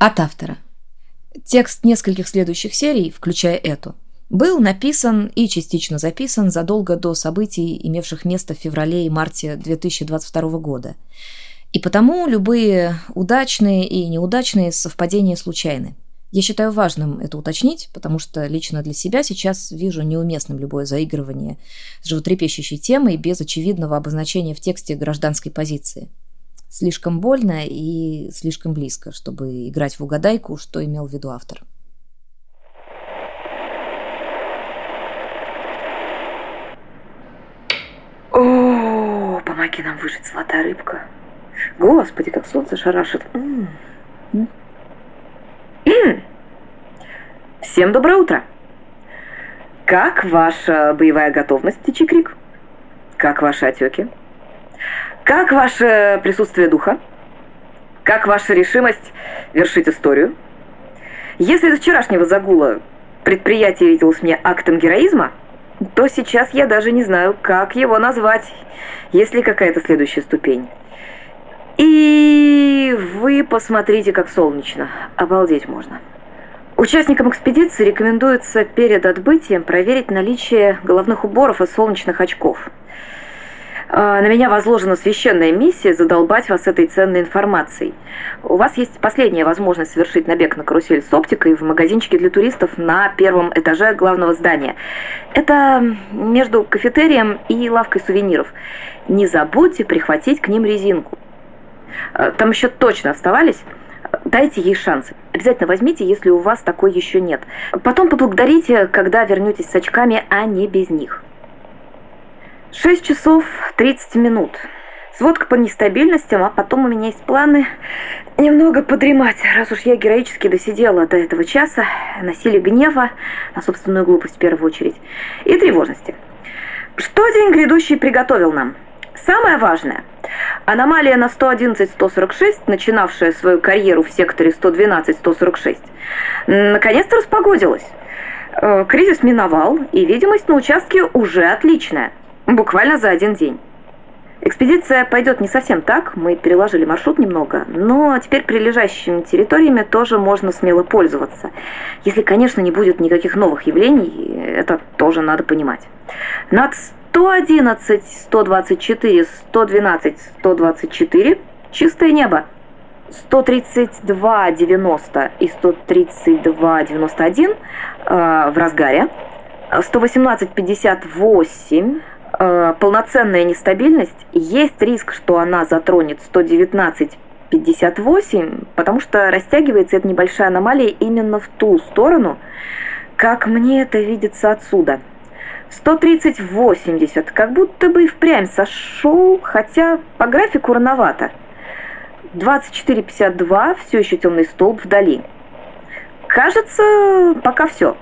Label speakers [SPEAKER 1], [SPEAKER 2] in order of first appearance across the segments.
[SPEAKER 1] От автора. Текст нескольких следующих серий, включая эту, был написан и частично записан задолго до событий, имевших место в феврале и марте 2022 года. И потому любые удачные и неудачные совпадения случайны. Я считаю важным это уточнить, потому что лично для себя сейчас вижу неуместным любое заигрывание с животрепещущей темой без очевидного обозначения в тексте гражданской позиции – Слишком больно и слишком близко, чтобы играть в угадайку, что имел в виду автор.
[SPEAKER 2] О, помоги нам выжить, золотая рыбка. Господи, как солнце шарашит. Всем доброе утро. Как ваша боевая готовность, птичий крик? Как ваши отеки? Как ваше присутствие духа? Как ваша решимость вершить историю? Если до вчерашнего загула предприятие виделось мне актом героизма, то сейчас я даже не знаю, как его назвать, есть ли какая-то следующая ступень. И вы посмотрите, как солнечно. Обалдеть можно. Участникам экспедиции рекомендуется перед отбытием проверить наличие головных уборов и солнечных очков – на меня возложена священная миссия задолбать вас этой ценной информацией. У вас есть последняя возможность совершить набег на карусель с оптикой в магазинчике для туристов на первом этаже главного здания. Это между кафетерием и лавкой сувениров. Не забудьте прихватить к ним резинку. А, там еще точно оставались. Дайте ей шанс. Обязательно возьмите, если у вас такой еще нет. Потом поблагодарите, когда вернетесь с очками, а не без них. 6 часов 30 минут. Сводка по нестабильностям, а потом у меня есть планы немного подремать, раз уж я героически досидела до этого часа на силе гнева, на собственную глупость в первую очередь, и тревожности. Что день грядущий приготовил нам? Самое важное. Аномалия на 111-146, начинавшая свою карьеру в секторе 112-146, наконец-то распогодилась. Э, кризис миновал, и видимость на участке уже отличная. Буквально за один день. Экспедиция пойдет не совсем так, мы переложили маршрут немного, но теперь прилежащими территориями тоже можно смело пользоваться. Если, конечно, не будет никаких новых явлений, это тоже надо понимать. Над 111, 124, 112, 124 чистое небо. 132, 90 и 132, 91 э, в разгаре. 118, 58 э, полноценная нестабильность, есть риск, что она затронет 119 58, потому что растягивается эта небольшая аномалия именно в ту сторону, как мне это видится отсюда. 130-80, как будто бы и впрямь сошел, хотя по графику рановато. 24-52, все еще темный столб вдали. Кажется, пока все.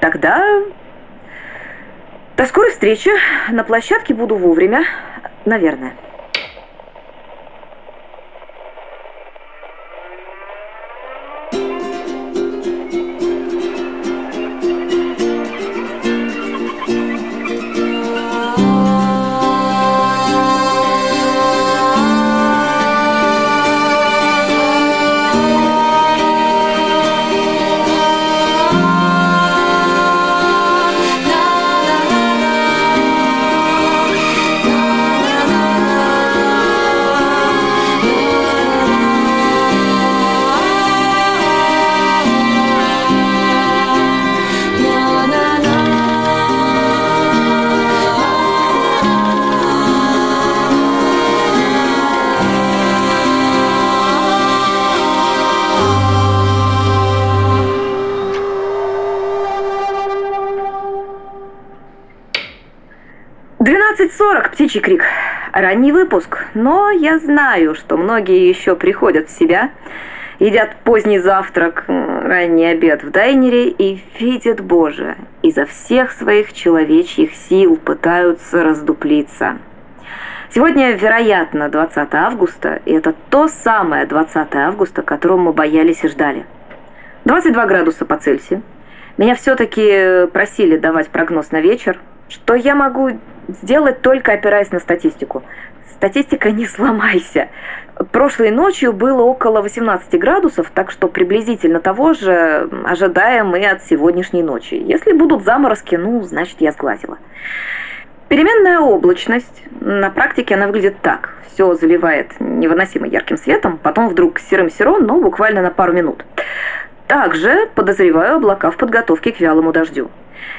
[SPEAKER 2] Тогда до скорой встречи. На площадке буду вовремя, наверное. 12.40, птичий крик. Ранний выпуск, но я знаю, что многие еще приходят в себя, едят поздний завтрак, ранний обед в дайнере и видят Боже, изо всех своих человечьих сил пытаются раздуплиться. Сегодня, вероятно, 20 августа, и это то самое 20 августа, которого мы боялись и ждали. 22 градуса по Цельсию. Меня все-таки просили давать прогноз на вечер, что я могу сделать только опираясь на статистику. статистика не сломайся. Прошлой ночью было около 18 градусов, так что приблизительно того же ожидаем и от сегодняшней ночи. Если будут заморозки, ну, значит, я сглазила. Переменная облачность. На практике она выглядит так. Все заливает невыносимо ярким светом, потом вдруг серым серо, но буквально на пару минут. Также подозреваю облака в подготовке к вялому дождю.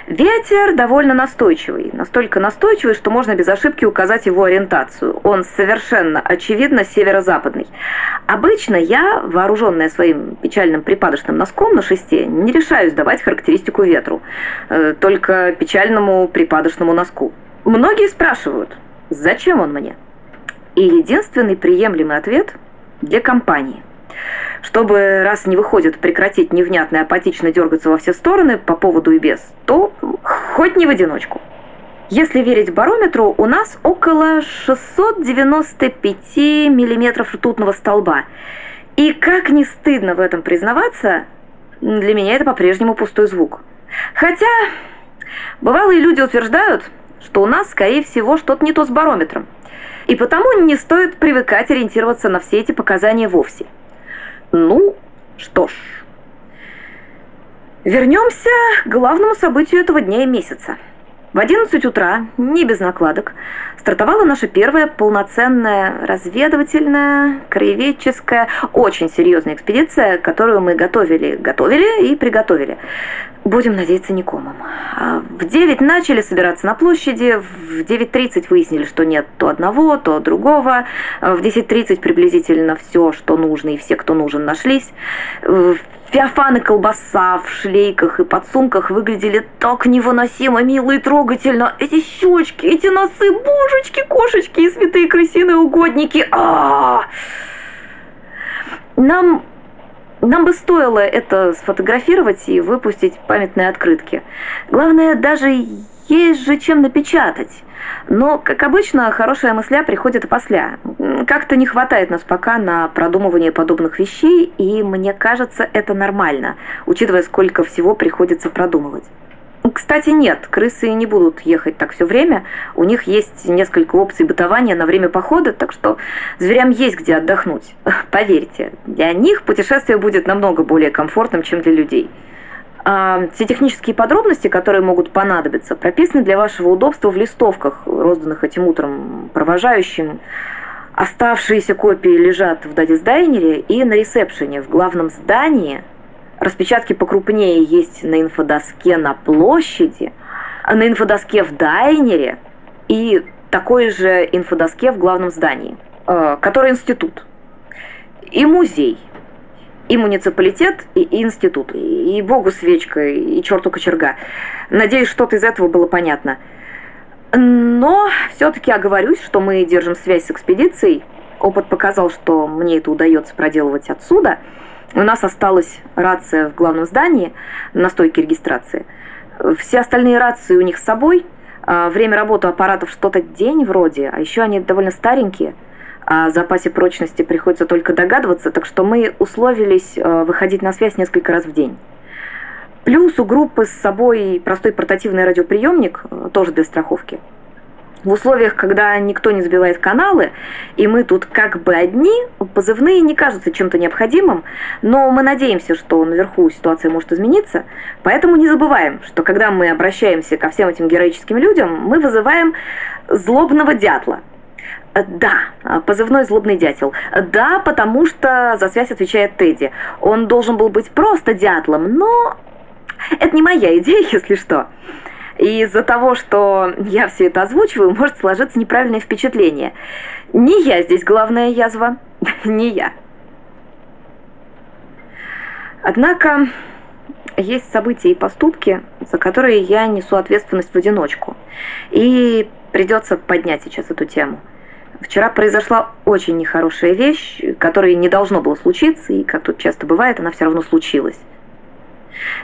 [SPEAKER 2] Ветер довольно настойчивый, настолько настойчивый, что можно без ошибки указать его ориентацию. Он совершенно очевидно северо-западный. Обычно я, вооруженная своим печальным припадочным носком на шесте, не решаюсь давать характеристику ветру, э, только печальному припадочному носку. Многие спрашивают, зачем он мне? И единственный приемлемый ответ для компании. Чтобы, раз не выходит, прекратить невнятно и апатично дергаться во все стороны по поводу и без, то хоть не в одиночку. Если верить барометру, у нас около 695 миллиметров ртутного столба. И как не стыдно в этом признаваться, для меня это по-прежнему пустой звук. Хотя бывалые люди утверждают, что у нас, скорее всего, что-то не то с барометром. И потому не стоит привыкать ориентироваться на все эти показания вовсе. Ну, что ж. Вернемся к главному событию этого дня и месяца – в 11 утра, не без накладок, стартовала наша первая полноценная разведывательная, краеведческая, очень серьезная экспедиция, которую мы готовили, готовили и приготовили. Будем надеяться, никомом. А в 9 начали собираться на площади, в 9.30 выяснили, что нет то одного, то другого. В 10.30 приблизительно все, что нужно и все, кто нужен, нашлись. Феофан и колбаса в шлейках и подсумках выглядели так невыносимо мило и трогательно. Эти щечки, эти носы, божечки, кошечки и святые крысиные угодники. А, -а, а Нам нам бы стоило это сфотографировать и выпустить памятные открытки. Главное, даже есть же чем напечатать. Но, как обычно, хорошая мысля приходит после. Как-то не хватает нас пока на продумывание подобных вещей, и мне кажется, это нормально, учитывая, сколько всего приходится продумывать. Кстати, нет, крысы не будут ехать так все время. У них есть несколько опций бытования на время похода, так что зверям есть где отдохнуть. Поверьте, для них путешествие будет намного более комфортным, чем для людей. А все технические подробности, которые могут понадобиться, прописаны для вашего удобства в листовках, розданных этим утром провожающим. Оставшиеся копии лежат в дайнере и на ресепшене в главном здании. Распечатки покрупнее есть на инфодоске на площади, на инфодоске в дайнере и такой же инфодоске в главном здании, э, который институт и музей – и муниципалитет, и, институт. И богу свечка, и черту кочерга. Надеюсь, что-то из этого было понятно. Но все-таки оговорюсь, что мы держим связь с экспедицией. Опыт показал, что мне это удается проделывать отсюда. У нас осталась рация в главном здании на стойке регистрации. Все остальные рации у них с собой. А время работы аппаратов что-то день вроде, а еще они довольно старенькие – о запасе прочности приходится только догадываться, так что мы условились э, выходить на связь несколько раз в день. Плюс у группы с собой простой портативный радиоприемник, тоже для страховки. В условиях, когда никто не сбивает каналы, и мы тут как бы одни, позывные не кажутся чем-то необходимым, но мы надеемся, что наверху ситуация может измениться, поэтому не забываем, что когда мы обращаемся ко всем этим героическим людям, мы вызываем злобного дятла – да, позывной «Злобный дятел». Да, потому что за связь отвечает Тедди. Он должен был быть просто дятлом, но это не моя идея, если что. Из-за того, что я все это озвучиваю, может сложиться неправильное впечатление. Не я здесь главная язва, не я. Однако есть события и поступки, за которые я несу ответственность в одиночку. И придется поднять сейчас эту тему – Вчера произошла очень нехорошая вещь, которая не должно было случиться, и, как тут часто бывает, она все равно случилась.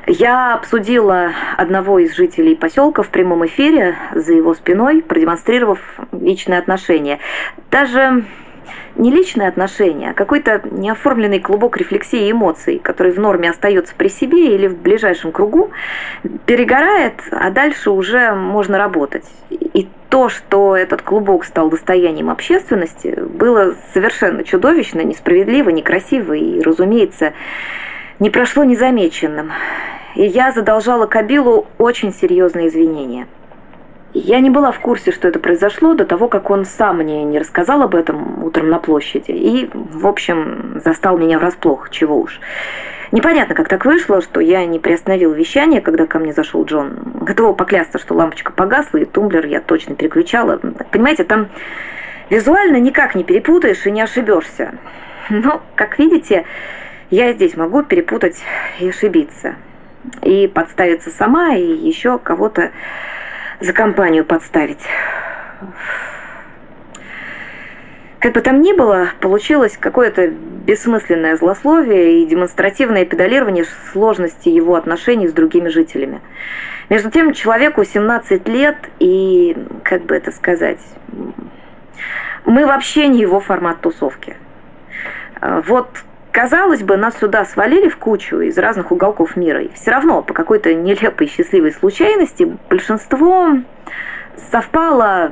[SPEAKER 2] Я обсудила одного из жителей поселка в прямом эфире за его спиной, продемонстрировав личные отношения. Даже не личные отношения, а какой-то неоформленный клубок рефлексии и эмоций, который в норме остается при себе или в ближайшем кругу, перегорает, а дальше уже можно работать. И то, что этот клубок стал достоянием общественности, было совершенно чудовищно, несправедливо, некрасиво и, разумеется, не прошло незамеченным. И я задолжала Кабилу очень серьезные извинения – я не была в курсе, что это произошло до того, как он сам мне не рассказал об этом утром на площади. И, в общем, застал меня врасплох, чего уж. Непонятно, как так вышло, что я не приостановил вещание, когда ко мне зашел Джон. Готова поклясться, что лампочка погасла, и тумблер я точно переключала. Понимаете, там визуально никак не перепутаешь и не ошибешься. Но, как видите, я здесь могу перепутать и ошибиться. И подставиться сама, и еще кого-то за компанию подставить. Как бы там ни было, получилось какое-то бессмысленное злословие и демонстративное педалирование сложности его отношений с другими жителями. Между тем, человеку 17 лет, и, как бы это сказать, мы вообще не его формат тусовки. Вот Казалось бы, нас сюда свалили в кучу из разных уголков мира, и все равно по какой-то нелепой счастливой случайности большинство совпало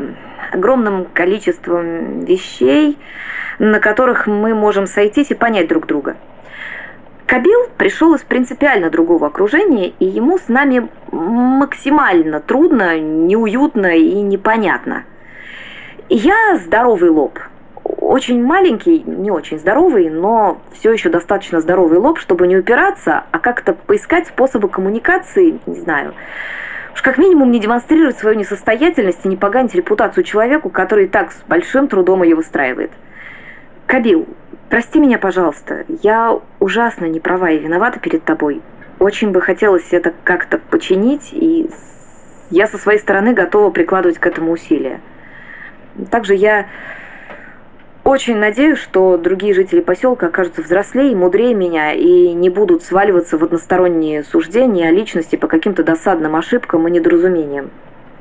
[SPEAKER 2] огромным количеством вещей, на которых мы можем сойтись и понять друг друга. Кабил пришел из принципиально другого окружения, и ему с нами максимально трудно, неуютно и непонятно. Я здоровый лоб – очень маленький, не очень здоровый, но все еще достаточно здоровый лоб, чтобы не упираться, а как-то поискать способы коммуникации, не знаю. Уж как минимум не демонстрировать свою несостоятельность и не поганить репутацию человеку, который и так с большим трудом ее выстраивает. Кабил, прости меня, пожалуйста. Я ужасно не права и виновата перед тобой. Очень бы хотелось это как-то починить, и я со своей стороны готова прикладывать к этому усилия. Также я очень надеюсь, что другие жители поселка окажутся взрослее и мудрее меня и не будут сваливаться в односторонние суждения о личности по каким-то досадным ошибкам и недоразумениям.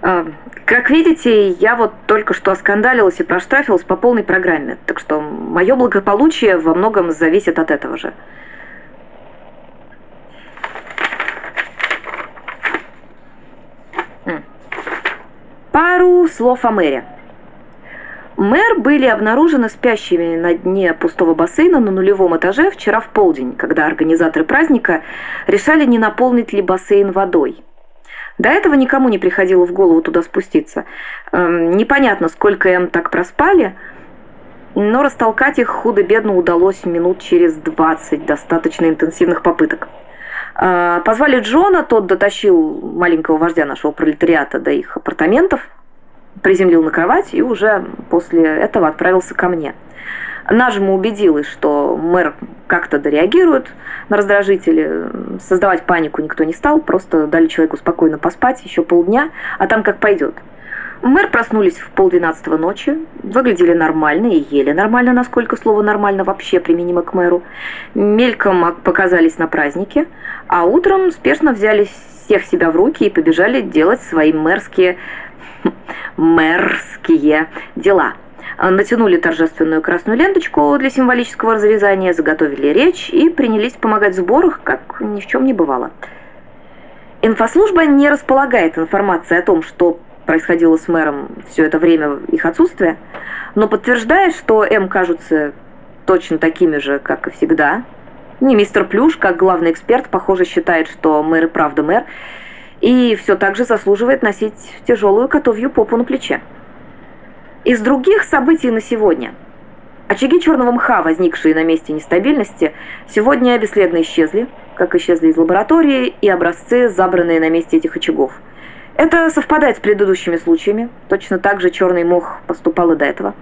[SPEAKER 2] А, как видите, я вот только что оскандалилась и проштрафилась по полной программе, так что мое благополучие во многом зависит от этого же. Пару слов о мэре. Мэр были обнаружены спящими на дне пустого бассейна на нулевом этаже вчера в полдень, когда организаторы праздника решали, не наполнить ли бассейн водой. До этого никому не приходило в голову туда спуститься. Эм, непонятно, сколько им так проспали, но растолкать их худо-бедно удалось минут через 20 достаточно интенсивных попыток. Э, позвали Джона, тот дотащил маленького вождя нашего пролетариата до их апартаментов – приземлил на кровать и уже после этого отправился ко мне. Нажима убедилась, что мэр как-то дореагирует на раздражители. Создавать панику никто не стал, просто дали человеку спокойно поспать еще полдня, а там как пойдет. Мэр проснулись в полдвенадцатого ночи, выглядели нормально и ели нормально, насколько слово «нормально» вообще применимо к мэру. Мельком показались на празднике, а утром спешно взяли всех себя в руки и побежали делать свои мэрские мэрские дела. Натянули торжественную красную ленточку для символического разрезания, заготовили речь и принялись помогать в сборах, как ни в чем не бывало. Инфослужба не располагает информацией о том, что происходило с мэром все это время их отсутствия, но подтверждает, что М кажутся точно такими же, как и всегда. Не мистер Плюш, как главный эксперт, похоже, считает, что мэр и правда мэр, и все так же заслуживает носить тяжелую котовью попу на плече. Из других событий на сегодня. Очаги черного мха, возникшие на месте нестабильности, сегодня бесследно исчезли, как исчезли из лаборатории и образцы, забранные на месте этих очагов. Это совпадает с предыдущими случаями. Точно так же черный мох поступал и до этого.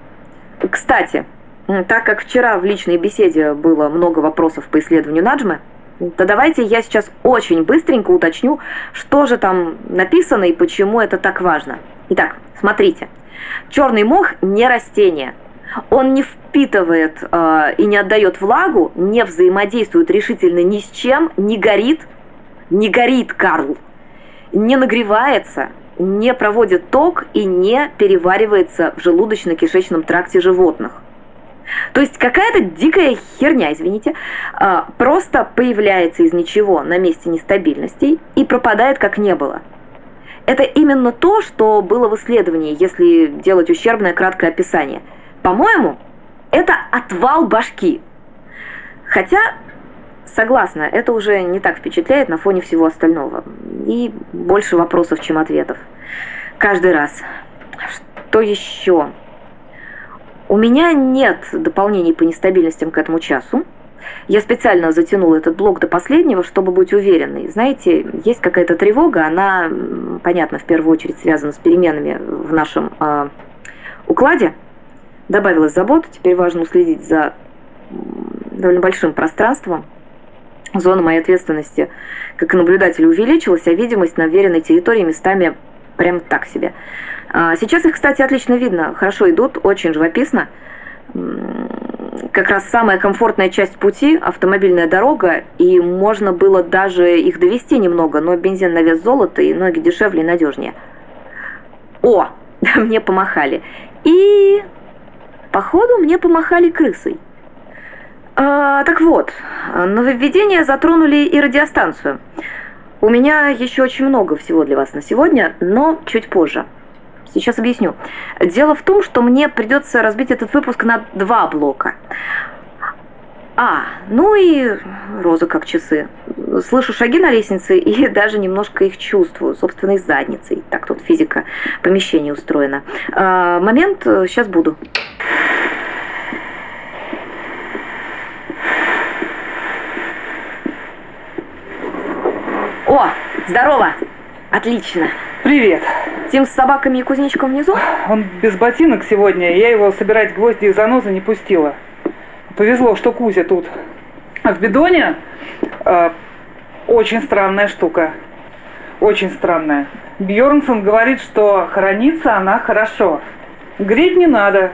[SPEAKER 2] Кстати, так как вчера в личной беседе было много вопросов по исследованию Наджмы, то давайте я сейчас очень быстренько уточню, что же там написано и почему это так важно. Итак, смотрите. Черный мох не растение. Он не впитывает э, и не отдает влагу, не взаимодействует решительно ни с чем, не горит, не горит, Карл, не нагревается, не проводит ток и не переваривается в желудочно-кишечном тракте животных. То есть какая-то дикая херня, извините, а, просто появляется из ничего на месте нестабильностей и пропадает как не было. Это именно то, что было в исследовании, если делать ущербное краткое описание. По-моему, это отвал башки. Хотя, согласна, это уже не так впечатляет на фоне всего остального. И больше вопросов, чем ответов. Каждый раз. Что еще? У меня нет дополнений по нестабильностям к этому часу. Я специально затянула этот блок до последнего, чтобы быть уверенной. Знаете, есть какая-то тревога, она, понятно, в первую очередь связана с переменами в нашем э, укладе. Добавилась забот, теперь важно уследить за довольно большим пространством. Зона моей ответственности как наблюдателя увеличилась, а видимость на веренной территории местами прям так себе. А, сейчас их, кстати, отлично видно, хорошо идут, очень живописно. Как раз самая комфортная часть пути – автомобильная дорога, и можно было даже их довести немного, но бензин на вес золота, и ноги дешевле и надежнее. О, мне помахали. И, походу, мне помахали крысой. А, так вот, нововведения затронули и радиостанцию. У меня еще очень много всего для вас на сегодня, но чуть позже. Сейчас объясню. Дело в том, что мне придется разбить этот выпуск на два блока. А, ну и роза как часы. Слышу шаги на лестнице и даже немножко их чувствую, собственной задницей. Так тут физика помещения устроена. А, момент, сейчас буду. О, здорово! Отлично.
[SPEAKER 3] Привет.
[SPEAKER 2] Тим с собаками и кузнечиком внизу?
[SPEAKER 3] Он без ботинок сегодня, я его собирать гвозди и занозы не пустила. Повезло, что Кузя тут. А в бидоне э, очень странная штука. Очень странная. Бьернсон говорит, что хранится она хорошо. Греть не надо.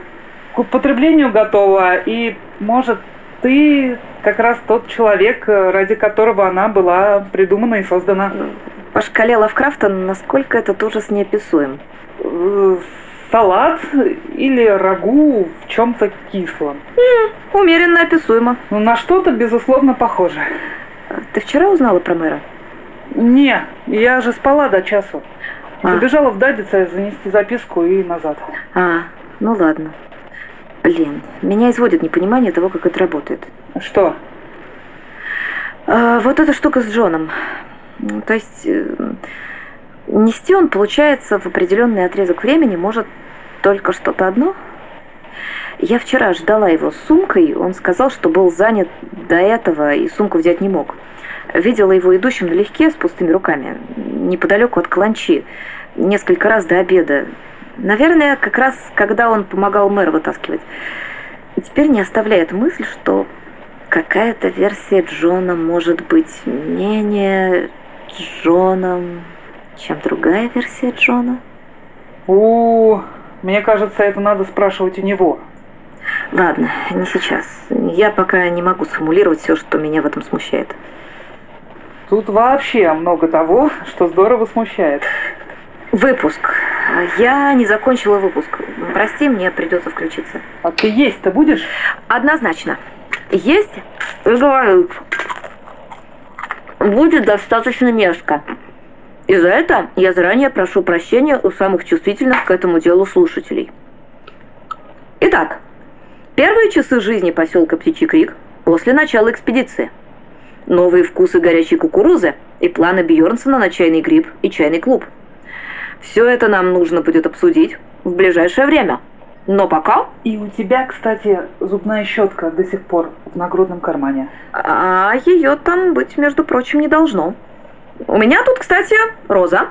[SPEAKER 3] К употреблению готова. И, может, ты как раз тот человек, ради которого она была придумана и создана.
[SPEAKER 2] По шкале Лавкрафта, насколько этот ужас неописуем?
[SPEAKER 3] Э, салат или рагу в чем-то кислом.
[SPEAKER 2] М, умеренно описуемо.
[SPEAKER 3] Ну, на что-то, безусловно, похоже.
[SPEAKER 2] Ты вчера узнала про мэра?
[SPEAKER 3] Не, я же спала до часу.
[SPEAKER 2] А.
[SPEAKER 3] Забежала в Дадице занести записку и назад.
[SPEAKER 2] А, ну ладно. Блин, меня изводит непонимание того, как это работает.
[SPEAKER 3] Что?
[SPEAKER 2] А, вот эта штука с Джоном. То есть э, нести он, получается, в определенный отрезок времени может только что-то одно. Я вчера ждала его с сумкой, он сказал, что был занят до этого и сумку взять не мог. Видела его идущим налегке с пустыми руками, неподалеку от Каланчи, несколько раз до обеда. Наверное, как раз когда он помогал мэр вытаскивать. Теперь не оставляет мысль, что какая-то версия Джона может быть менее Джоном, чем другая версия Джона?
[SPEAKER 3] У, мне кажется, это надо спрашивать у него.
[SPEAKER 2] Ладно, не сейчас. Я пока не могу сформулировать все, что меня в этом смущает.
[SPEAKER 3] Тут вообще много того, что здорово смущает.
[SPEAKER 2] Выпуск. Я не закончила выпуск. Прости, мне придется включиться.
[SPEAKER 3] А ты есть-то будешь?
[SPEAKER 2] Однозначно. Есть? Говорю будет достаточно мерзко. И за это я заранее прошу прощения у самых чувствительных к этому делу слушателей. Итак, первые часы жизни поселка Птичий Крик после начала экспедиции. Новые вкусы горячей кукурузы и планы Бьернсона на чайный гриб и чайный клуб. Все это нам нужно будет обсудить в ближайшее время. Но пока...
[SPEAKER 3] И у тебя, кстати, зубная щетка до сих пор в нагрудном кармане.
[SPEAKER 2] А ее там быть, между прочим, не должно. У меня тут, кстати, Роза.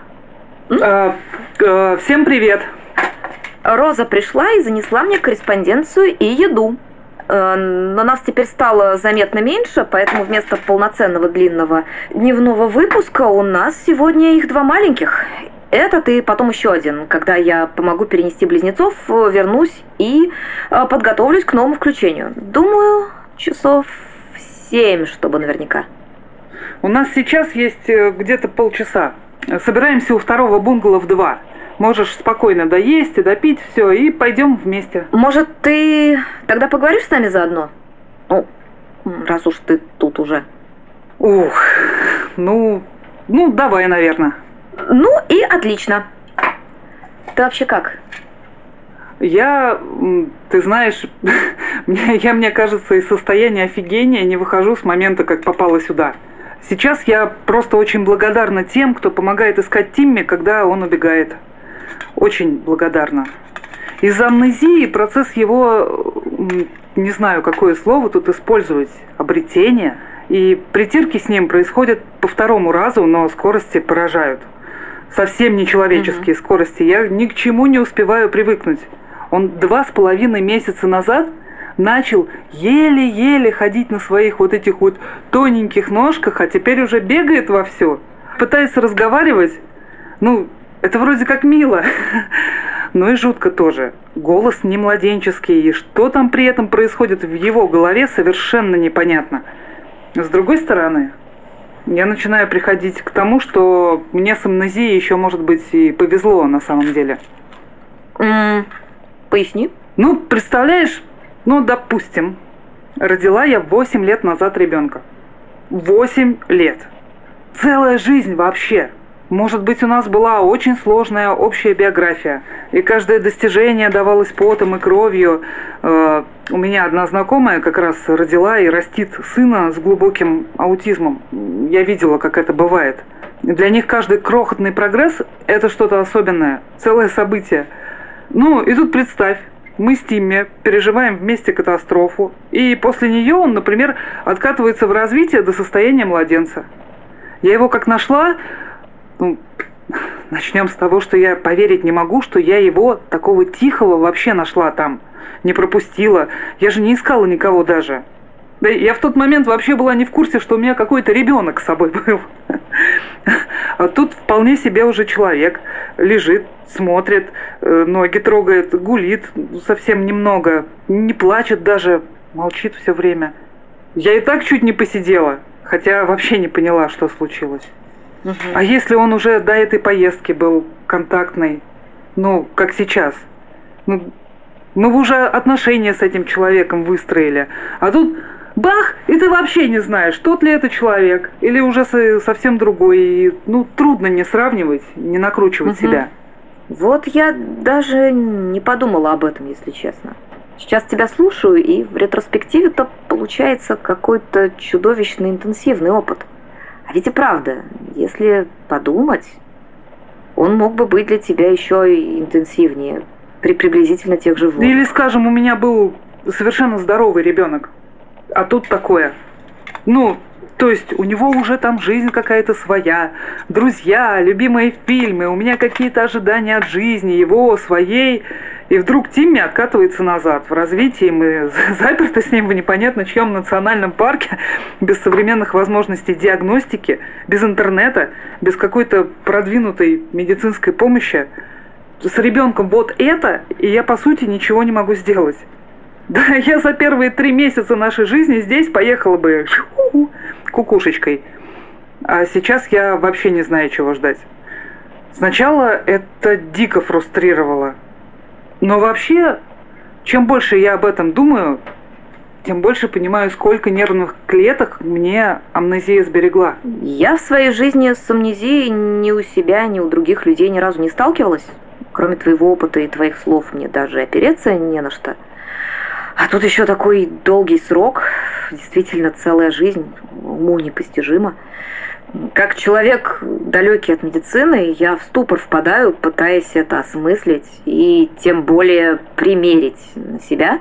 [SPEAKER 3] А, а, всем привет.
[SPEAKER 2] Роза пришла и занесла мне корреспонденцию и еду. Э, но нас теперь стало заметно меньше, поэтому вместо полноценного длинного дневного выпуска у нас сегодня их два маленьких. Этот и потом еще один, когда я помогу перенести близнецов, вернусь и э, подготовлюсь к новому включению. Думаю, часов семь, чтобы наверняка.
[SPEAKER 3] У нас сейчас есть э, где-то полчаса. Собираемся у второго бунгало в два. Можешь спокойно доесть и допить все, и пойдем вместе.
[SPEAKER 2] Может, ты тогда поговоришь с нами заодно? Ну, раз уж ты тут уже.
[SPEAKER 3] Ух, ну, ну, давай, наверное.
[SPEAKER 2] Ну и отлично. Ты вообще как?
[SPEAKER 3] Я, ты знаешь, я, мне кажется, из состояния офигения не выхожу с момента, как попала сюда. Сейчас я просто очень благодарна тем, кто помогает искать Тимми, когда он убегает. Очень благодарна. Из-за амнезии процесс его, не знаю, какое слово тут использовать, обретения и притирки с ним происходят по второму разу, но скорости поражают. Совсем нечеловеческие угу. скорости. Я ни к чему не успеваю привыкнуть. Он два с половиной месяца назад начал еле-еле ходить на своих вот этих вот тоненьких ножках, а теперь уже бегает во все. Пытается разговаривать. Ну, это вроде как мило. Но и жутко тоже. Голос не младенческий, и что там при этом происходит в его голове, совершенно непонятно. С другой стороны, я начинаю приходить к тому, что мне с амнезией еще, может быть, и повезло на самом деле.
[SPEAKER 2] Mm, поясни.
[SPEAKER 3] Ну, представляешь, ну, допустим, родила я 8 лет назад ребенка. 8 лет. Целая жизнь вообще. Может быть, у нас была очень сложная общая биография, и каждое достижение давалось потом и кровью. Э, у меня одна знакомая как раз родила и растит сына с глубоким аутизмом. Я видела, как это бывает. Для них каждый крохотный прогресс – это что-то особенное, целое событие. Ну, и тут представь, мы с Тимми переживаем вместе катастрофу, и после нее он, например, откатывается в развитие до состояния младенца. Я его как нашла, ну, начнем с того, что я поверить не могу, что я его такого тихого вообще нашла там. Не пропустила. Я же не искала никого даже. Да я в тот момент вообще была не в курсе, что у меня какой-то ребенок с собой был. А тут вполне себе уже человек лежит, смотрит, э, ноги трогает, гулит совсем немного, не плачет даже, молчит все время. Я и так чуть не посидела, хотя вообще не поняла, что случилось. Угу. А если он уже до этой поездки был контактный, ну, как сейчас? Ну, мы уже отношения с этим человеком выстроили. А тут бах, и ты вообще не знаешь, тот ли это человек, или уже совсем другой. И, ну, трудно не сравнивать, не накручивать угу. себя.
[SPEAKER 2] Вот я даже не подумала об этом, если честно. Сейчас тебя слушаю, и в ретроспективе-то получается какой-то чудовищно интенсивный опыт. А ведь и правда, если подумать, он мог бы быть для тебя еще и интенсивнее при приблизительно тех же водах.
[SPEAKER 3] Или, скажем, у меня был совершенно здоровый ребенок, а тут такое. Ну, то есть у него уже там жизнь какая-то своя, друзья, любимые фильмы, у меня какие-то ожидания от жизни, его, своей. И вдруг Тимми откатывается назад в развитии. Мы заперты с ним в непонятно чьем национальном парке, без современных возможностей диагностики, без интернета, без какой-то продвинутой медицинской помощи. С ребенком вот это, и я, по сути, ничего не могу сделать. Да, я за первые три месяца нашей жизни здесь поехала бы кукушечкой. А сейчас я вообще не знаю, чего ждать. Сначала это дико фрустрировало. Но вообще, чем больше я об этом думаю, тем больше понимаю, сколько нервных клеток мне амнезия сберегла.
[SPEAKER 2] Я в своей жизни с амнезией ни у себя, ни у других людей ни разу не сталкивалась. Кроме твоего опыта и твоих слов мне даже опереться не на что. А тут еще такой долгий срок, действительно целая жизнь, уму непостижимо. Как человек далекий от медицины, я в ступор впадаю, пытаясь это осмыслить и тем более примерить на себя.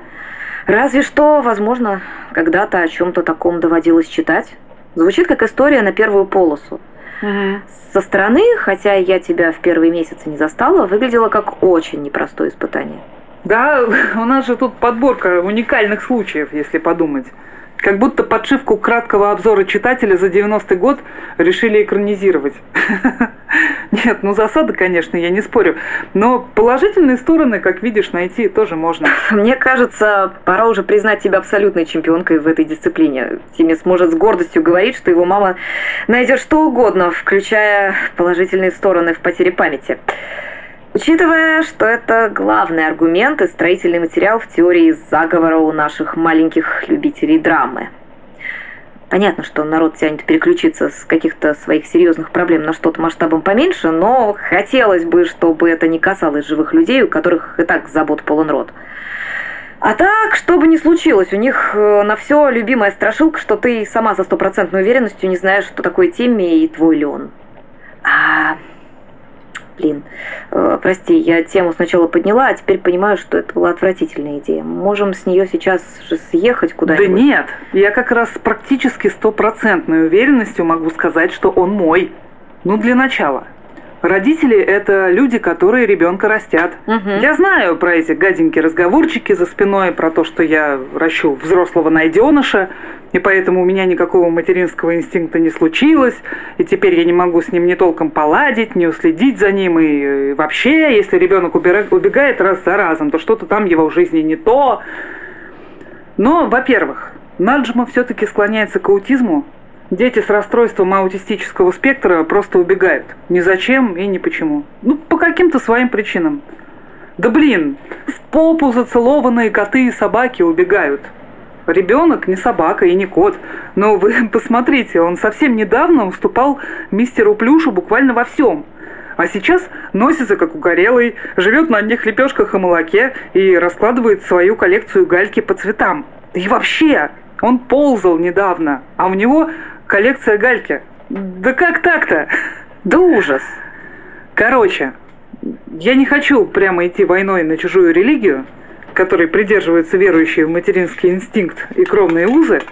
[SPEAKER 2] Разве что, возможно, когда-то о чем-то таком доводилось читать. Звучит как история на первую полосу. Угу. Со стороны, хотя я тебя в первые месяцы не застала, выглядело как очень непростое испытание.
[SPEAKER 3] Да, у нас же тут подборка уникальных случаев, если подумать. Как будто подшивку краткого обзора читателя за 90-й год решили экранизировать. Нет, ну засада, конечно, я не спорю. Но положительные стороны, как видишь, найти тоже можно.
[SPEAKER 2] Мне кажется, пора уже признать тебя абсолютной чемпионкой в этой дисциплине. Тимми сможет с гордостью говорить, что его мама найдет что угодно, включая положительные стороны в потере памяти. Учитывая, что это главный аргумент и строительный материал в теории заговора у наших маленьких любителей драмы. Понятно, что народ тянет переключиться с каких-то своих серьезных проблем на что-то масштабом поменьше, но хотелось бы, чтобы это не касалось живых людей, у которых и так забот полон рот. А так, что бы ни случилось, у них э, на все любимая страшилка, что ты сама со стопроцентной уверенностью не знаешь, что такое Тимми и твой ли он. А Блин, э, прости, я тему сначала подняла, а теперь понимаю, что это была отвратительная идея. Можем с нее сейчас же съехать куда-нибудь?
[SPEAKER 3] Да нет, я как раз практически стопроцентной уверенностью могу сказать, что он мой. Ну, для начала. Родители – это люди, которые ребенка растят.
[SPEAKER 2] Угу.
[SPEAKER 3] Я знаю про эти гаденькие разговорчики за спиной, про то, что я ращу взрослого найденыша, и поэтому у меня никакого материнского инстинкта не случилось, и теперь я не могу с ним ни толком поладить, не уследить за ним, и вообще, если ребенок убегает раз за разом, то что-то там его в жизни не то. Но, во-первых, Наджма все-таки склоняется к аутизму, Дети с расстройством аутистического спектра просто убегают. Ни зачем и ни почему. Ну, по каким-то своим причинам. Да блин, в попу зацелованные коты и собаки убегают. Ребенок не собака и не кот. Но вы посмотрите, он совсем недавно уступал мистеру Плюшу буквально во всем. А сейчас носится как угорелый, живет на одних лепешках и молоке и раскладывает свою коллекцию гальки по цветам. И вообще, он ползал недавно, а у него коллекция гальки. Да как так-то? Да ужас. Короче, я не хочу прямо идти войной на чужую религию, которой придерживаются верующие в материнский инстинкт и кровные узы,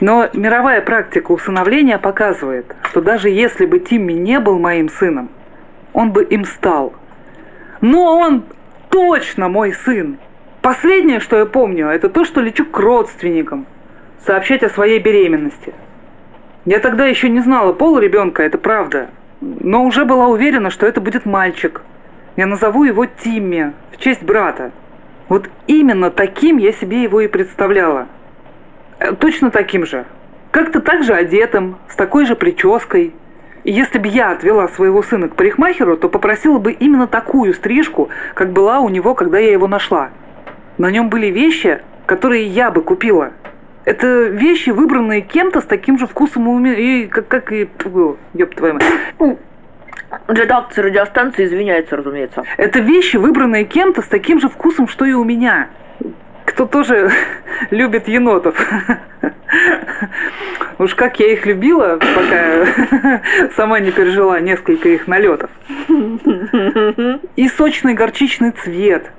[SPEAKER 3] но мировая практика усыновления показывает, что даже если бы Тимми не был моим сыном, он бы им стал. Но он точно мой сын. Последнее, что я помню, это то, что лечу к родственникам, сообщать о своей беременности – я тогда еще не знала пол ребенка, это правда. Но уже была уверена, что это будет мальчик. Я назову его Тимми, в честь брата. Вот именно таким я себе его и представляла. Э, точно таким же. Как-то так же одетым, с такой же прической. И если бы я отвела своего сына к парикмахеру, то попросила бы именно такую стрижку, как была у него, когда я его нашла. На нем были вещи, которые я бы купила – это вещи, выбранные кем-то с таким же вкусом и, уме... и как, как и... Ёб твою мать.
[SPEAKER 2] Редакция радиостанции извиняется, разумеется.
[SPEAKER 3] Это вещи, выбранные кем-то с таким же вкусом, что и у меня. Кто тоже любит енотов. Уж как я их любила, пока сама не пережила несколько их налетов. И сочный горчичный цвет.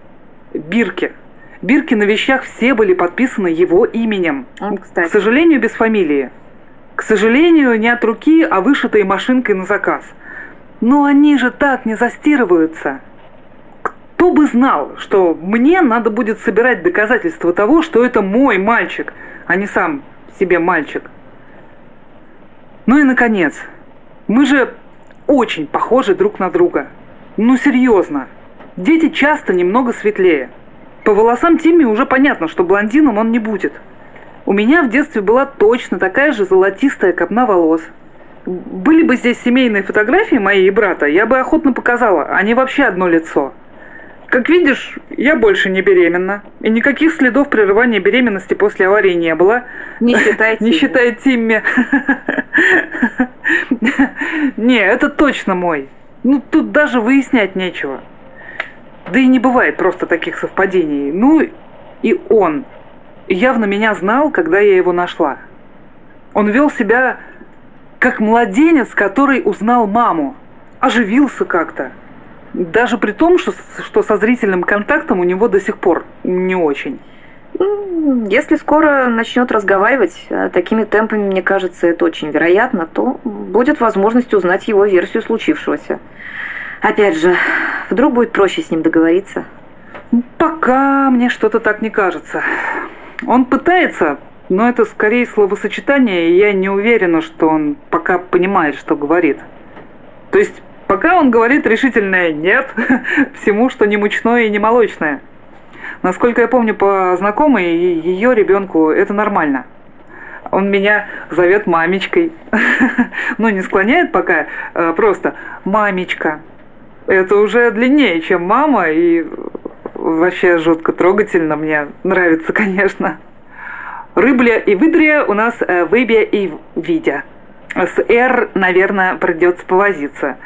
[SPEAKER 3] Бирки – Бирки на вещах все были подписаны его именем.
[SPEAKER 2] Он, кстати.
[SPEAKER 3] К сожалению, без фамилии. К сожалению, не от руки, а вышитой машинкой на заказ. Но они же так не застирываются. Кто бы знал, что мне надо будет собирать доказательства того, что это мой мальчик, а не сам себе мальчик. Ну и наконец, мы же очень похожи друг на друга. Ну серьезно. Дети часто немного светлее. По волосам Тимми уже понятно, что блондином он не будет. У меня в детстве была точно такая же золотистая копна волос. Были бы здесь семейные фотографии моей и брата, я бы охотно показала, они вообще одно лицо. Как видишь, я больше не беременна. И никаких следов прерывания беременности после аварии не было.
[SPEAKER 2] Не Тимми.
[SPEAKER 3] Не считая Тимми. Не, это точно мой. Ну, тут даже выяснять нечего. Да и не бывает просто таких совпадений. Ну и он явно меня знал, когда я его нашла. Он вел себя как младенец, который узнал маму. Оживился как-то. Даже при том, что, что со зрительным контактом у него до сих пор не очень.
[SPEAKER 2] Если скоро начнет разговаривать, а такими темпами, мне кажется, это очень вероятно, то будет возможность узнать его версию случившегося. Опять же, вдруг будет проще с ним договориться?
[SPEAKER 3] Пока мне что-то так не кажется. Он пытается, но это скорее словосочетание, и я не уверена, что он пока понимает, что говорит. То есть, пока он говорит решительное «нет» всему, что не мучное и не молочное. Насколько я помню по знакомой, ее ребенку это нормально. Он меня зовет мамечкой. ну, не склоняет пока, а просто «мамечка». Это уже длиннее, чем мама, и вообще жутко трогательно. Мне нравится, конечно. Рыбля и выдрия у нас э, выбья и видя. С «р», наверное, придется повозиться.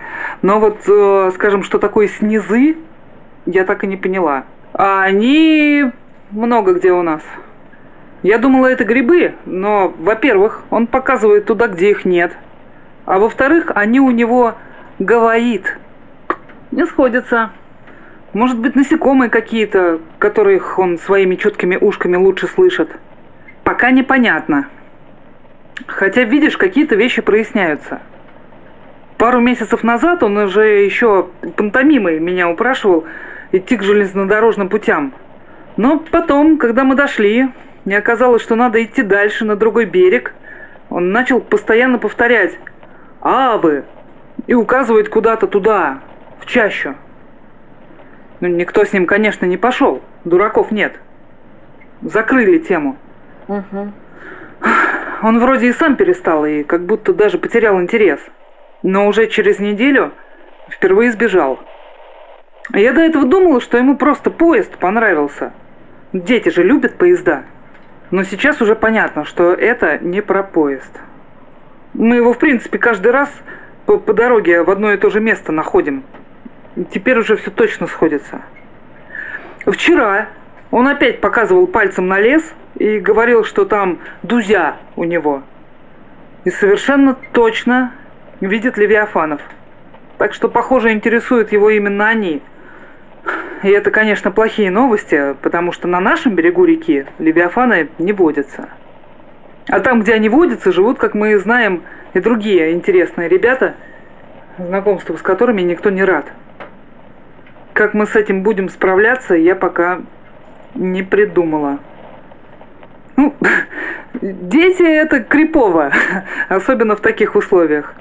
[SPEAKER 3] Но вот, э, скажем, что такое снизы, я так и не поняла. А они много где у нас. Я думала, это грибы, но, во-первых, он показывает туда, где их нет. А во-вторых, они у него говорит. Не сходятся. Может быть, насекомые какие-то, которых он своими чуткими ушками лучше слышит. Пока непонятно. Хотя, видишь, какие-то вещи проясняются. Пару месяцев назад он уже еще пантомимой меня упрашивал идти к железнодорожным путям. Но потом, когда мы дошли, не оказалось, что надо идти дальше, на другой берег, он начал постоянно повторять «А вы!» и указывать куда-то туда, в чащу. Ну, никто с ним, конечно, не пошел. Дураков нет. Закрыли тему. Угу. Он вроде и сам перестал, и как будто даже потерял интерес. Но уже через неделю впервые сбежал. Я до этого думала, что ему просто поезд понравился. Дети же любят поезда. Но сейчас уже понятно, что это не про поезд. Мы его, в принципе, каждый раз по, по дороге в одно и то же место находим. Теперь уже все точно сходится. Вчера он опять показывал пальцем на лес и говорил, что там дузя у него. И совершенно точно видит Левиафанов. Так что, похоже, интересуют его именно они. И это, конечно, плохие новости, потому что на нашем берегу реки Левиафаны не водятся. А там, где они водятся, живут, как мы знаем, и другие интересные ребята, знакомству с которыми никто не рад. Как мы с этим будем справляться, я пока не придумала. Ну, дети это крипово, особенно в таких условиях.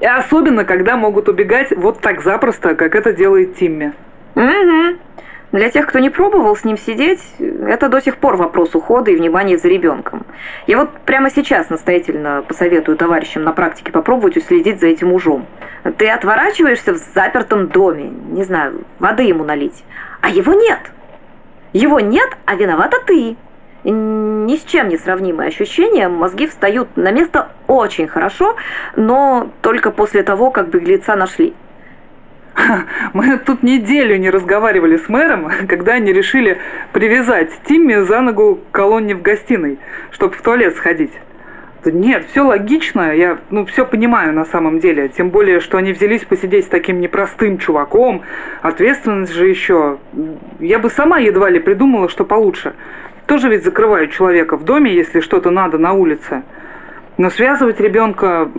[SPEAKER 3] И особенно, когда могут убегать вот так запросто, как это делает Тимми.
[SPEAKER 2] Угу. Для тех, кто не пробовал с ним сидеть, это до сих пор вопрос ухода и внимания за ребенком. Я вот прямо сейчас настоятельно посоветую товарищам на практике попробовать уследить за этим ужом. Ты отворачиваешься в запертом доме, не знаю, воды ему налить, а его нет. Его нет, а виновата ты. Ни с чем не сравнимые ощущения, мозги встают на место очень хорошо, но только после того, как беглеца нашли.
[SPEAKER 3] Мы тут неделю не разговаривали с мэром, когда они решили привязать Тимми за ногу к колонне в гостиной, чтобы в туалет сходить. Нет, все логично, я ну, все понимаю на самом деле. Тем более, что они взялись посидеть с таким непростым чуваком. Ответственность же еще. Я бы сама едва ли придумала, что получше. Тоже ведь закрывают человека в доме, если что-то надо на улице. Но связывать ребенка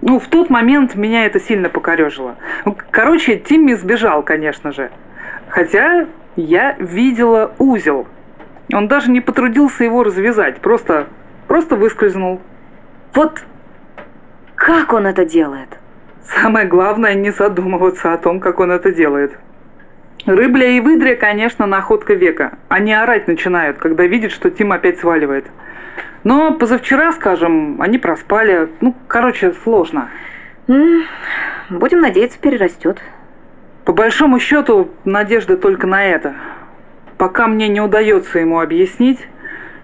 [SPEAKER 3] ну, в тот момент меня это сильно покорежило. Короче, Тимми сбежал, конечно же. Хотя я видела узел. Он даже не потрудился его развязать, просто, просто выскользнул.
[SPEAKER 2] Вот как он это делает?
[SPEAKER 3] Самое главное не задумываться о том, как он это делает. Рыбля и выдря, конечно, находка века. Они орать начинают, когда видят, что Тим опять сваливает. Но позавчера, скажем, они проспали. Ну, короче, сложно.
[SPEAKER 2] Будем надеяться, перерастет.
[SPEAKER 3] По большому счету, надежда только на это. Пока мне не удается ему объяснить,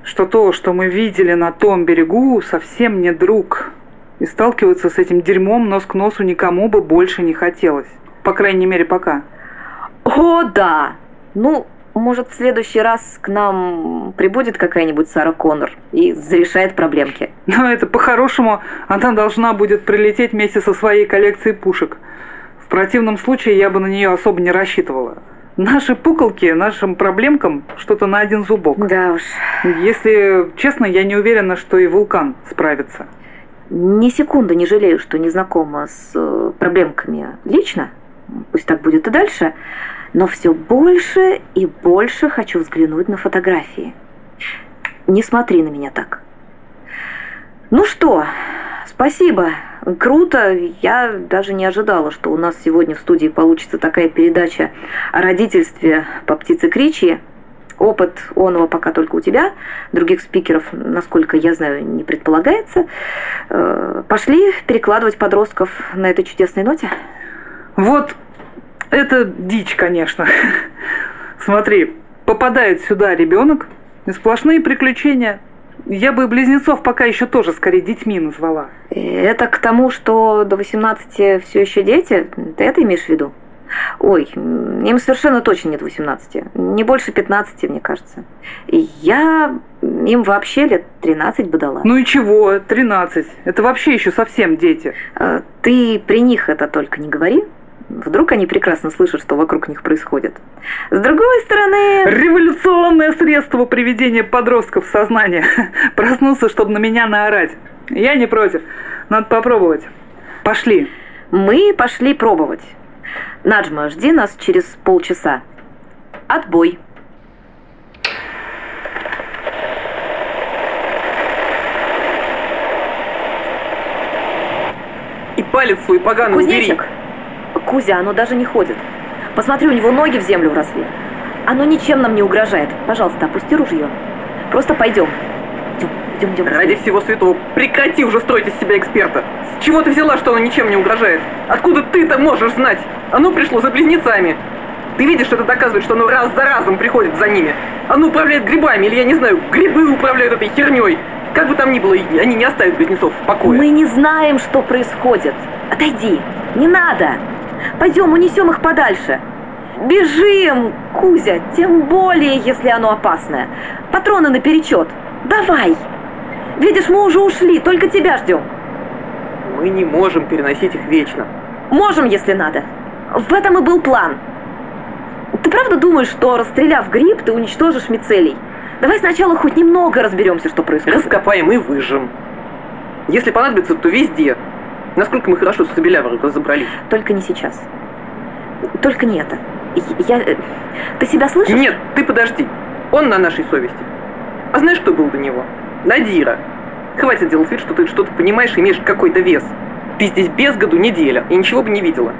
[SPEAKER 3] что то, что мы видели на том берегу, совсем не друг. И сталкиваться с этим дерьмом нос к носу никому бы больше не хотелось. По крайней мере, пока.
[SPEAKER 2] О, да! Ну, может, в следующий раз к нам прибудет какая-нибудь Сара Коннор и зарешает проблемки.
[SPEAKER 3] Но это по-хорошему она должна будет прилететь вместе со своей коллекцией пушек. В противном случае я бы на нее особо не рассчитывала. Наши пуколки нашим проблемкам что-то на один зубок.
[SPEAKER 2] Да уж.
[SPEAKER 3] Если честно, я не уверена, что и вулкан справится.
[SPEAKER 2] Ни секунды не жалею, что не знакома с э, проблемками лично. Пусть так будет и дальше но все больше и больше хочу взглянуть на фотографии. Не смотри на меня так. Ну что, спасибо. Круто. Я даже не ожидала, что у нас сегодня в студии получится такая передача о родительстве по птице Кричи. Опыт онова пока только у тебя, других спикеров, насколько я знаю, не предполагается. Э, пошли перекладывать подростков на этой чудесной ноте?
[SPEAKER 3] Вот Это дичь, конечно. Смотри, попадает сюда ребенок, сплошные приключения. Я бы близнецов пока еще тоже скорее детьми назвала.
[SPEAKER 2] Это к тому, что до 18 все еще дети? Ты это имеешь в виду? Ой, им совершенно точно нет 18. Не больше 15, мне кажется. Я им вообще лет 13 бы дала.
[SPEAKER 3] Ну и чего, 13. Это вообще еще совсем дети.
[SPEAKER 2] А, ты при них это только не говори. Вдруг они прекрасно слышат, что вокруг них происходит. С другой стороны...
[SPEAKER 3] Революционное средство приведения подростков в сознание. Проснуться, чтобы на меня наорать. Я не против. Надо попробовать. Пошли.
[SPEAKER 2] Мы пошли пробовать. Наджма, жди нас через полчаса. Отбой.
[SPEAKER 4] И палец свой поганый
[SPEAKER 2] Кузнечик,
[SPEAKER 4] убери.
[SPEAKER 2] Кузя, оно даже не ходит. Посмотри, у него ноги в землю вросли. Оно ничем нам не угрожает. Пожалуйста, опусти ружье. Просто пойдем. Идем, идем, идем.
[SPEAKER 4] Ради всего святого, прекрати уже строить из себя эксперта. С чего ты взяла, что оно ничем не угрожает? Откуда ты-то можешь знать? Оно пришло за близнецами. Ты видишь, это доказывает, что оно раз за разом приходит за ними. Оно управляет грибами, или я не знаю, грибы управляют этой херней. Как бы там ни было, они не оставят близнецов в покое.
[SPEAKER 2] Мы не знаем, что происходит. Отойди. Не надо. Пойдем, унесем их подальше. Бежим, Кузя, тем более, если оно опасное. Патроны наперечет. Давай. Видишь, мы уже ушли, только тебя ждем.
[SPEAKER 4] Мы не можем переносить их вечно.
[SPEAKER 2] Можем, если надо. В этом и был план. Ты правда думаешь, что расстреляв гриб, ты уничтожишь мицелий? Давай сначала хоть немного разберемся, что происходит.
[SPEAKER 4] Раскопаем и выжжем. Если понадобится, то везде. Насколько мы хорошо с Собелявром разобрались.
[SPEAKER 2] Только не сейчас. Только не это. Я... э, Ты себя слышишь?
[SPEAKER 4] Нет, ты подожди. Он на нашей совести. А знаешь, кто был до него? Надира. Хватит делать вид, что ты что-то понимаешь и имеешь какой-то вес. Ты здесь без году неделя и ничего бы не видела.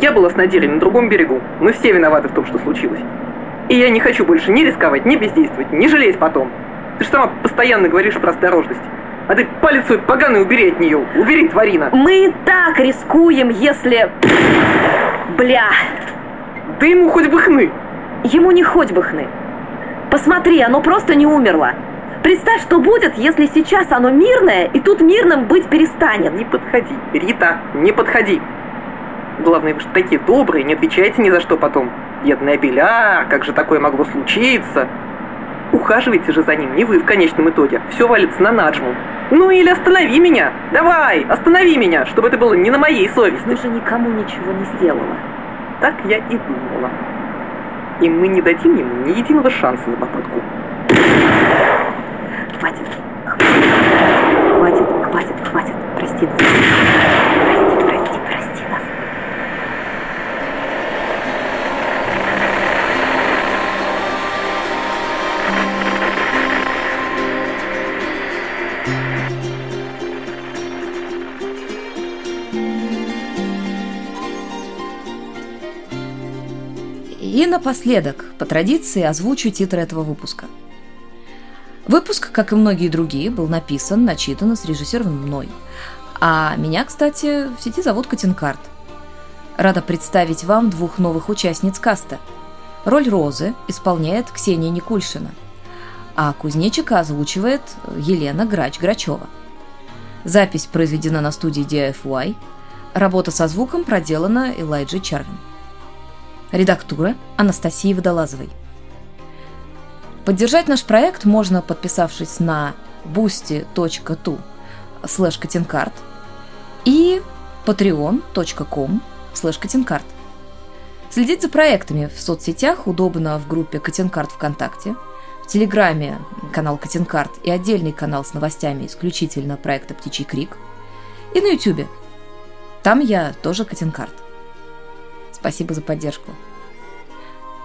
[SPEAKER 4] Я была с Надирой на другом берегу. Мы все виноваты в том, что случилось. И я не хочу больше ни рисковать, ни бездействовать, ни жалеть потом. Ты же сама постоянно говоришь про осторожность. А ты палец свой поганый убери от нее. Убери, тварина.
[SPEAKER 2] Мы так рискуем, если... Бля,
[SPEAKER 4] Да ему хоть бы хны.
[SPEAKER 2] ему не хоть бы хны. Посмотри, оно просто не умерло. Представь, что будет, если сейчас оно мирное, и тут мирным быть перестанет.
[SPEAKER 4] Не подходи, Рита, не подходи. Главное, вы же такие добрые, не отвечайте ни за что потом. Бедная Беляр, как же такое могло случиться? Ухаживайте же за ним, не вы в конечном итоге. Все валится на Наджму. Ну или останови меня. Давай, останови меня, чтобы это было не на моей совести.
[SPEAKER 2] Ты же никому ничего не сделала.
[SPEAKER 4] Так я и думала. И мы не дадим ему ни единого шанса на попытку.
[SPEAKER 2] Хватит. Хватит, хватит, хватит. Прости нас. Прости, прости,
[SPEAKER 1] И напоследок, по традиции, озвучу титры этого выпуска. Выпуск, как и многие другие, был написан, начитан и срежиссирован мной. А меня, кстати, в сети зовут Катинкарт. Рада представить вам двух новых участниц каста. Роль Розы исполняет Ксения Никульшина, а Кузнечика озвучивает Елена Грач-Грачева. Запись произведена на студии DFY. Работа со звуком проделана Элайджей Чарвин. Редактура Анастасии Водолазовой. Поддержать наш проект можно, подписавшись на boosty.to слэш катинкарт и patreon.com слэш катинкарт. Следить за проектами в соцсетях удобно в группе Катинкарт ВКонтакте, в Телеграме канал Катинкарт и отдельный канал с новостями исключительно проекта «Птичий крик», и на Ютубе. Там я тоже Катинкарт. Спасибо за поддержку.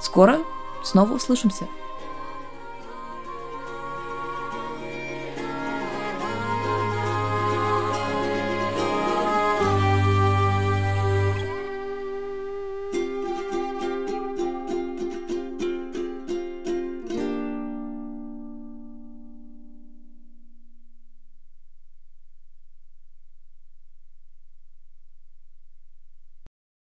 [SPEAKER 1] Скоро снова услышимся.